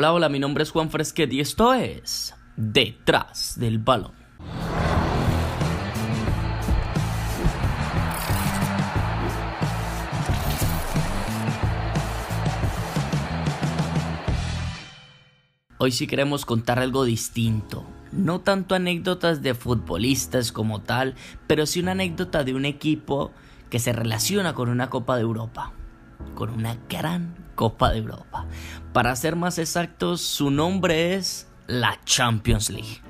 Hola, hola, mi nombre es Juan Fresquet y esto es Detrás del Balón. Hoy sí queremos contar algo distinto. No tanto anécdotas de futbolistas como tal, pero sí una anécdota de un equipo que se relaciona con una Copa de Europa. Con una gran Copa de Europa. Para ser más exactos, su nombre es la Champions League.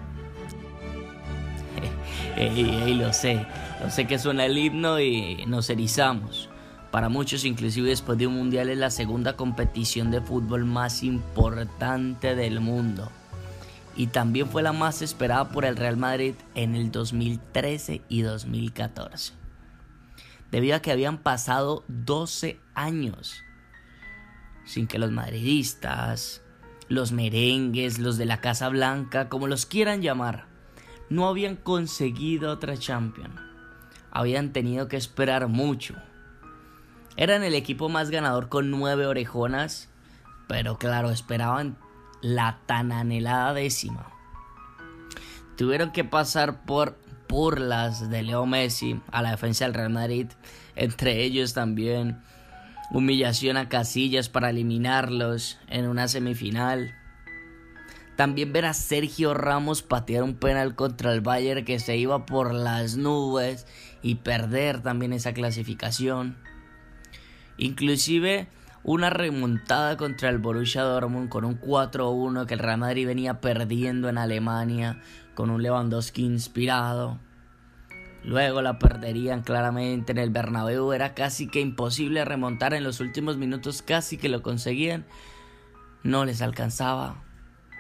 Ey, lo sé, lo sé que suena el himno y nos erizamos. Para muchos, inclusive después de un mundial, es la segunda competición de fútbol más importante del mundo. Y también fue la más esperada por el Real Madrid en el 2013 y 2014. Debido a que habían pasado 12 años sin que los madridistas, los merengues, los de la Casa Blanca, como los quieran llamar, no habían conseguido otra Champions. Habían tenido que esperar mucho eran el equipo más ganador con nueve orejonas, pero claro, esperaban la tan anhelada décima. Tuvieron que pasar por burlas de Leo Messi a la defensa del Real Madrid, entre ellos también humillación a Casillas para eliminarlos en una semifinal. También ver a Sergio Ramos patear un penal contra el Bayern que se iba por las nubes y perder también esa clasificación. Inclusive una remontada contra el Borussia Dortmund con un 4-1 que el Real Madrid venía perdiendo en Alemania con un Lewandowski inspirado. Luego la perderían claramente en el Bernabéu, era casi que imposible remontar en los últimos minutos, casi que lo conseguían. No les alcanzaba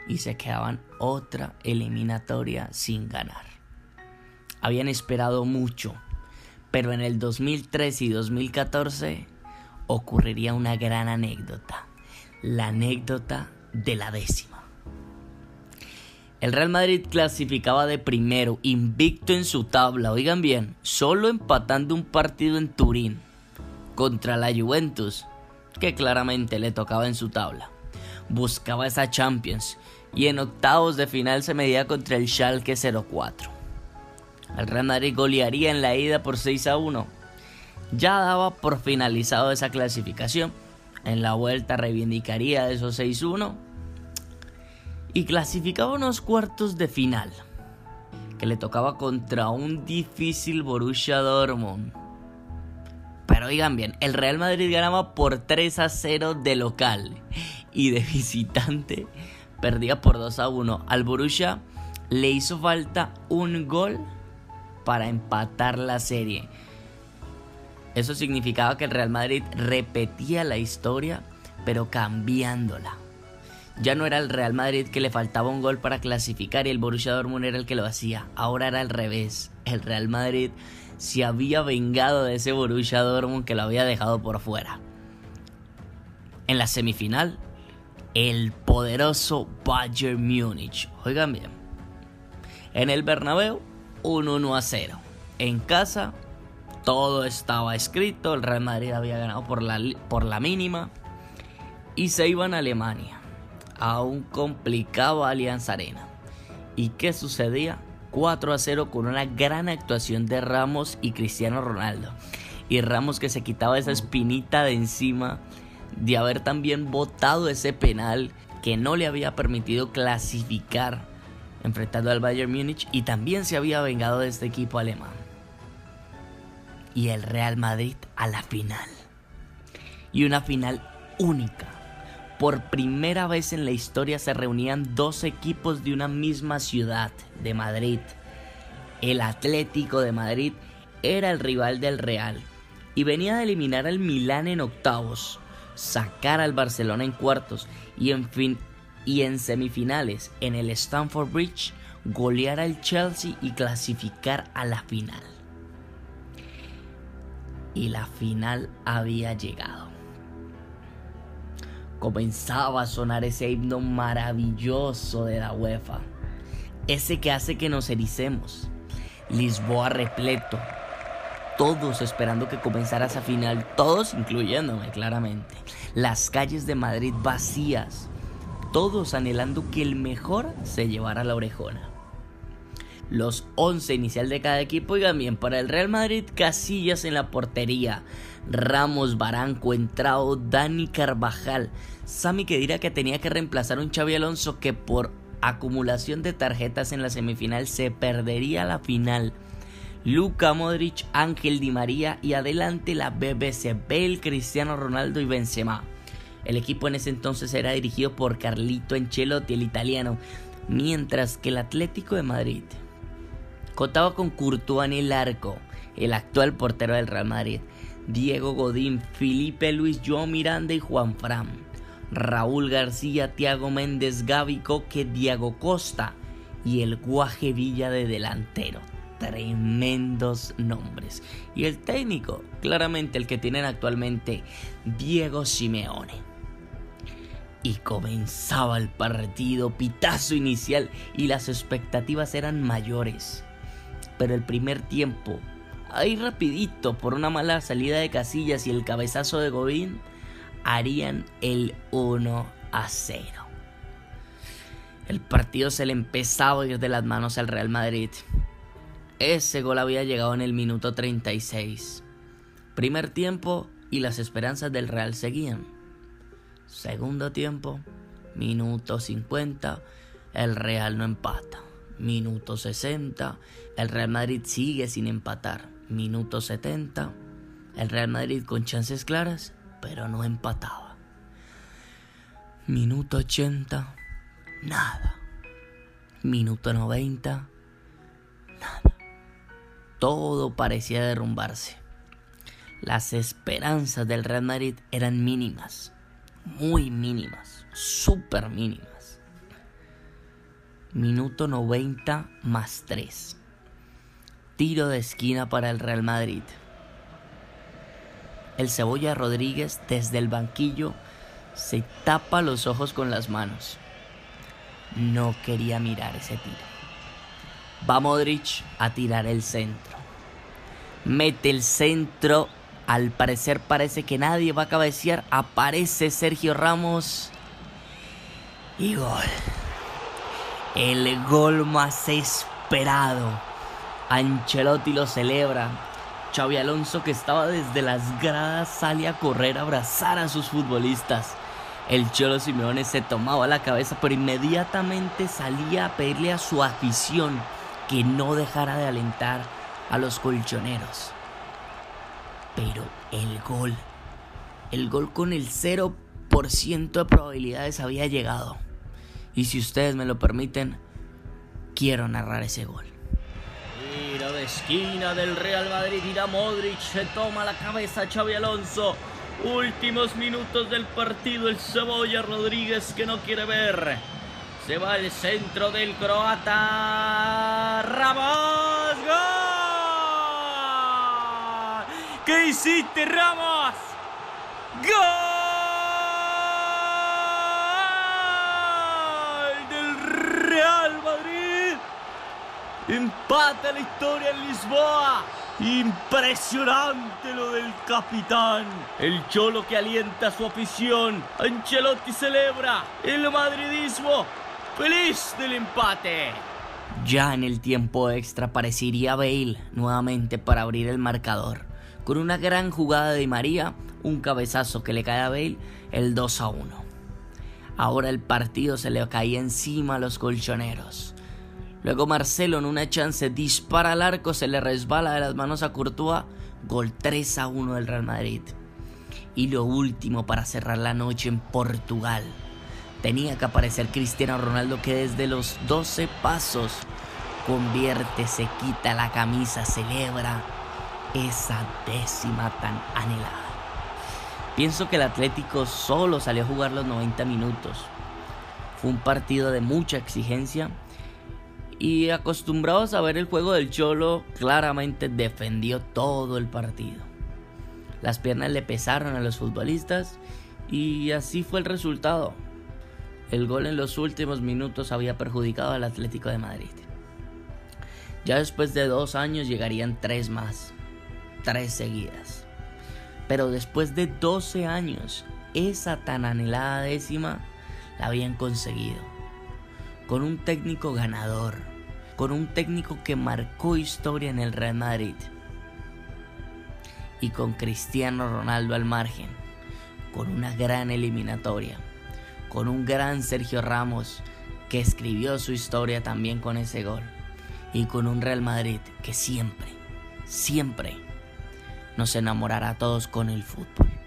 y se quedaban otra eliminatoria sin ganar. Habían esperado mucho, pero en el 2013 y 2014 ocurriría una gran anécdota, la anécdota de la décima. El Real Madrid clasificaba de primero, invicto en su tabla, oigan bien, solo empatando un partido en Turín contra la Juventus, que claramente le tocaba en su tabla. Buscaba esa Champions y en octavos de final se medía contra el Schalke 04. El Real Madrid golearía en la ida por 6 a 1 ya daba por finalizado esa clasificación. En la vuelta reivindicaría esos 6-1 y clasificaba unos cuartos de final que le tocaba contra un difícil Borussia Dortmund. Pero oigan bien, el Real Madrid ganaba por 3 a 0 de local y de visitante perdía por 2 a 1. Al Borussia le hizo falta un gol para empatar la serie. Eso significaba que el Real Madrid repetía la historia, pero cambiándola. Ya no era el Real Madrid que le faltaba un gol para clasificar y el Borussia Dortmund era el que lo hacía. Ahora era al revés. El Real Madrid se había vengado de ese Borussia Dortmund que lo había dejado por fuera. En la semifinal, el poderoso Bayern Múnich. Oigan bien. En el Bernabéu, un 1 a 0. En casa, todo estaba escrito, el Real Madrid había ganado por la, por la mínima y se iban a Alemania, a un complicado Allianz Arena. ¿Y qué sucedía? 4 a 0 con una gran actuación de Ramos y Cristiano Ronaldo. Y Ramos que se quitaba esa espinita de encima de haber también votado ese penal que no le había permitido clasificar enfrentando al Bayern Múnich y también se había vengado de este equipo alemán y el Real Madrid a la final. Y una final única. Por primera vez en la historia se reunían dos equipos de una misma ciudad, de Madrid. El Atlético de Madrid era el rival del Real y venía de eliminar al Milán en octavos, sacar al Barcelona en cuartos y en fin y en semifinales en el Stamford Bridge golear al Chelsea y clasificar a la final y la final había llegado. Comenzaba a sonar ese himno maravilloso de la UEFA, ese que hace que nos ericemos. Lisboa repleto, todos esperando que comenzara esa final, todos incluyéndome claramente. Las calles de Madrid vacías, todos anhelando que el mejor se llevara la orejona. Los 11 inicial de cada equipo y también para el Real Madrid, Casillas en la portería, Ramos, Baranco, Entrado, Dani Carvajal, Sami que dirá que tenía que reemplazar a un Xavi Alonso que por acumulación de tarjetas en la semifinal se perdería la final. Luca Modric, Ángel Di María y adelante la BBC Bale, Cristiano Ronaldo y Benzema. El equipo en ese entonces era dirigido por Carlito Ancelotti, el italiano, mientras que el Atlético de Madrid contaba con Courtois en el arco, el actual portero del Real Madrid, Diego Godín, Felipe Luis, Joao Miranda y Juan Fran. Raúl García, Tiago Méndez, Gaby Coque, Diego Costa y el Guaje Villa de delantero. Tremendos nombres. Y el técnico, claramente el que tienen actualmente, Diego Simeone. Y comenzaba el partido, pitazo inicial y las expectativas eran mayores. Pero el primer tiempo, ahí rapidito por una mala salida de casillas y el cabezazo de Godín, harían el 1 a 0. El partido se le empezaba a ir de las manos al Real Madrid. Ese gol había llegado en el minuto 36. Primer tiempo y las esperanzas del Real seguían. Segundo tiempo, minuto 50, el Real no empata. Minuto 60, el Real Madrid sigue sin empatar. Minuto 70, el Real Madrid con chances claras pero no empataba. Minuto 80, nada. Minuto 90, nada. Todo parecía derrumbarse. Las esperanzas del Real Madrid eran mínimas, muy mínimas, súper mínimas. Minuto 90 más 3. Tiro de esquina para el Real Madrid. El cebolla Rodríguez desde el banquillo se tapa los ojos con las manos. No quería mirar ese tiro. Va Modric a tirar el centro. Mete el centro. Al parecer parece que nadie va a cabecear. Aparece Sergio Ramos. Y gol. El gol más esperado. Ancelotti lo celebra Xavi Alonso que estaba desde las gradas sale a correr a abrazar a sus futbolistas. El Cholo Simeone se tomaba la cabeza pero inmediatamente salía a pedirle a su afición que no dejara de alentar a los colchoneros. Pero el gol, el gol con el 0% de probabilidades había llegado. Y si ustedes me lo permiten, quiero narrar ese gol de esquina del Real Madrid. Irá Modric, se toma la cabeza Xavi Alonso. Últimos minutos del partido. El Cebolla Rodríguez que no quiere ver. Se va al centro del croata. Ramos. ¡Gol! ¿Qué hiciste, Ramos? ¡Gol! Empata la historia en Lisboa. Impresionante lo del capitán. El cholo que alienta a su afición. Ancelotti celebra el madridismo. Feliz del empate. Ya en el tiempo extra aparecería Bale nuevamente para abrir el marcador. Con una gran jugada de María, un cabezazo que le cae a Bale, el 2 a 1. Ahora el partido se le caía encima a los colchoneros. Luego Marcelo en una chance dispara al arco, se le resbala de las manos a Courtois, gol 3 a 1 del Real Madrid. Y lo último para cerrar la noche en Portugal. Tenía que aparecer Cristiano Ronaldo que desde los 12 pasos convierte, se quita la camisa, celebra esa décima tan anhelada. Pienso que el Atlético solo salió a jugar los 90 minutos. Fue un partido de mucha exigencia y acostumbrados a ver el juego del Cholo, claramente defendió todo el partido. Las piernas le pesaron a los futbolistas y así fue el resultado. El gol en los últimos minutos había perjudicado al Atlético de Madrid. Ya después de dos años llegarían tres más, tres seguidas. Pero después de 12 años, esa tan anhelada décima la habían conseguido. Con un técnico ganador, con un técnico que marcó historia en el Real Madrid y con Cristiano Ronaldo al margen, con una gran eliminatoria, con un gran Sergio Ramos que escribió su historia también con ese gol y con un Real Madrid que siempre, siempre nos enamorará a todos con el fútbol.